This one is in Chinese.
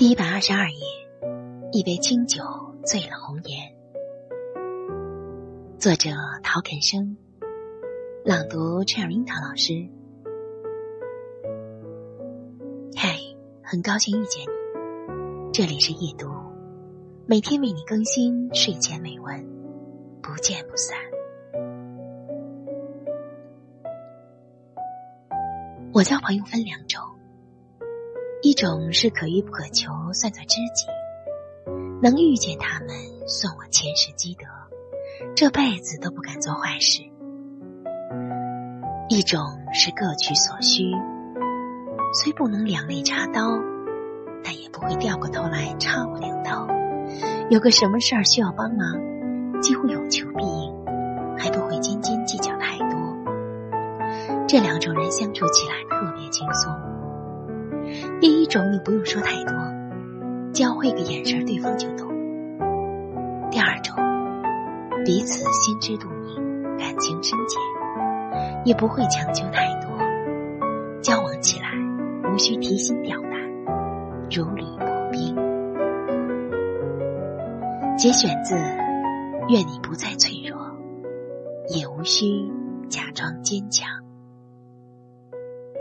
第一百二十二页，一杯清酒醉了红颜。作者：陶肯生，朗读：Cherita 老师。嗨，很高兴遇见你，这里是夜读，每天为你更新睡前美文，不见不散。我交朋友分两种。一种是可遇不可求，算作知己，能遇见他们算我前世积德，这辈子都不敢做坏事；一种是各取所需，虽不能两肋插刀，但也不会掉过头来插我两刀。有个什么事儿需要帮忙，几乎有求必应，还不会斤斤计较太多。这两种人相处起来特别轻松。第一种，你不用说太多，交汇个眼神，对方就懂。第二种，彼此心知肚明，感情深浅，也不会强求太多，交往起来无需提心吊胆，如履薄冰。节选自《愿你不再脆弱》，也无需假装坚强。